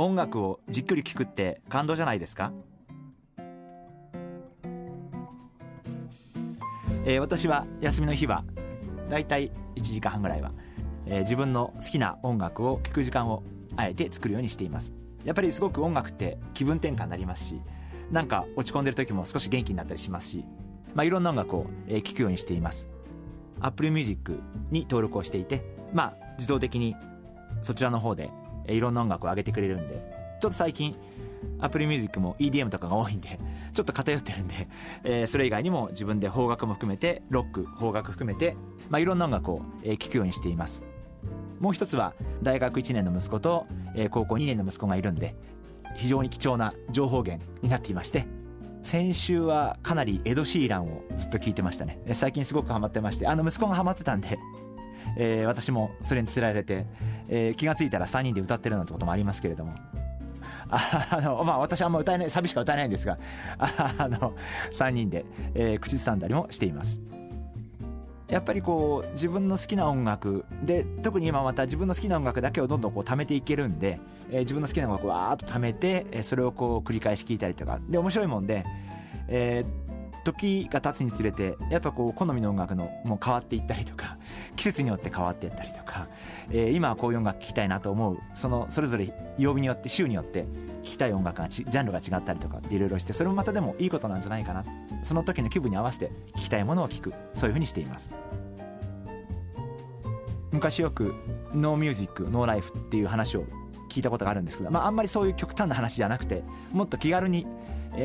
音楽をじっくり聴くって感動じゃないですか、えー、私は休みの日はだいたい1時間半ぐらいは、えー、自分の好きな音楽を聴く時間をあえて作るようにしています。やっぱりすごく音楽って気分転換になりますしなんか落ち込んでる時も少し元気になったりしますし、まあ、いろんな音楽を聴くようにしています。Apple Music に登録をしていてまあ自動的にそちらの方でいろんな音楽を上げてくれるんでちょっと最近アプリミュージックも EDM とかが多いんでちょっと偏ってるんで、えー、それ以外にも自分で邦楽も含めてロック邦楽含めて、まあ、いろんな音楽を聴くようにしています。もう一つは大学1年の息子と、え、高校2年の息子がいるんで非常に貴重な情報源になっていまして先週はかなりエド・シーランをずっと聞いてましたね。最近すごくハマってましてあの息子がハマってたんでえー、私もそれにつられて、えー、気が付いたら3人で歌ってるなんてこともありますけれども。あのまあ私はあんま歌えないサビしか歌えないんですがあの3人で、えー、口ずさんだりもしています。やっぱりこう自分の好きな音楽で特に今また自分の好きな音楽だけをどんどんこう貯めていけるんで、えー、自分の好きな音楽をわーっと貯めて、えー、それをこう繰り返し聴いたりとか。で面白いもんで、えー、時が経つにつれてやっぱこう好みの音楽のもう変わっていったりとか季節によって変わっていったりとか、えー、今はこういう音楽聴きたいなと思うそのそれぞれ曜日によって週によって聴きたい音楽がジャンルが違ったりとかっていろいろしてそれもまたでもいいことなんじゃないかな。その時の気分に合わせて聴きたいものを聴く。そういうふうにしています。昔よくノーミュージックノーライフっていう話を聞いたことがあるんですけど、まあ、あんまりそういう極端な話じゃなくてもっと気軽に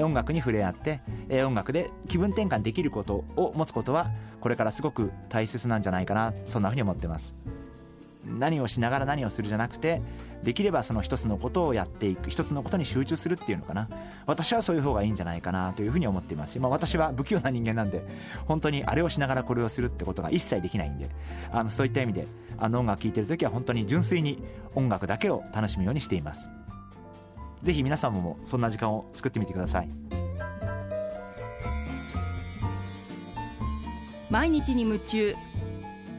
音楽に触れ合って音楽で気分転換できることを持つことはこれからすごく大切なんじゃないかなそんなふうに思ってます。何をしながら何をするじゃなくてできればその一つのことをやっていく一つのことに集中するっていうのかな。私はそういう方がいいんじゃないかなというふうに思っています。し、まあ、私は不器用な人間なんで本当にあれをしながらこれをするってことが一切できないんであのそういった意味であの音楽聴いてる時は本当に純粋に音楽だけを楽しむようにしています。ぜひ皆さんもそんな時間を作ってみてください。毎日に夢中。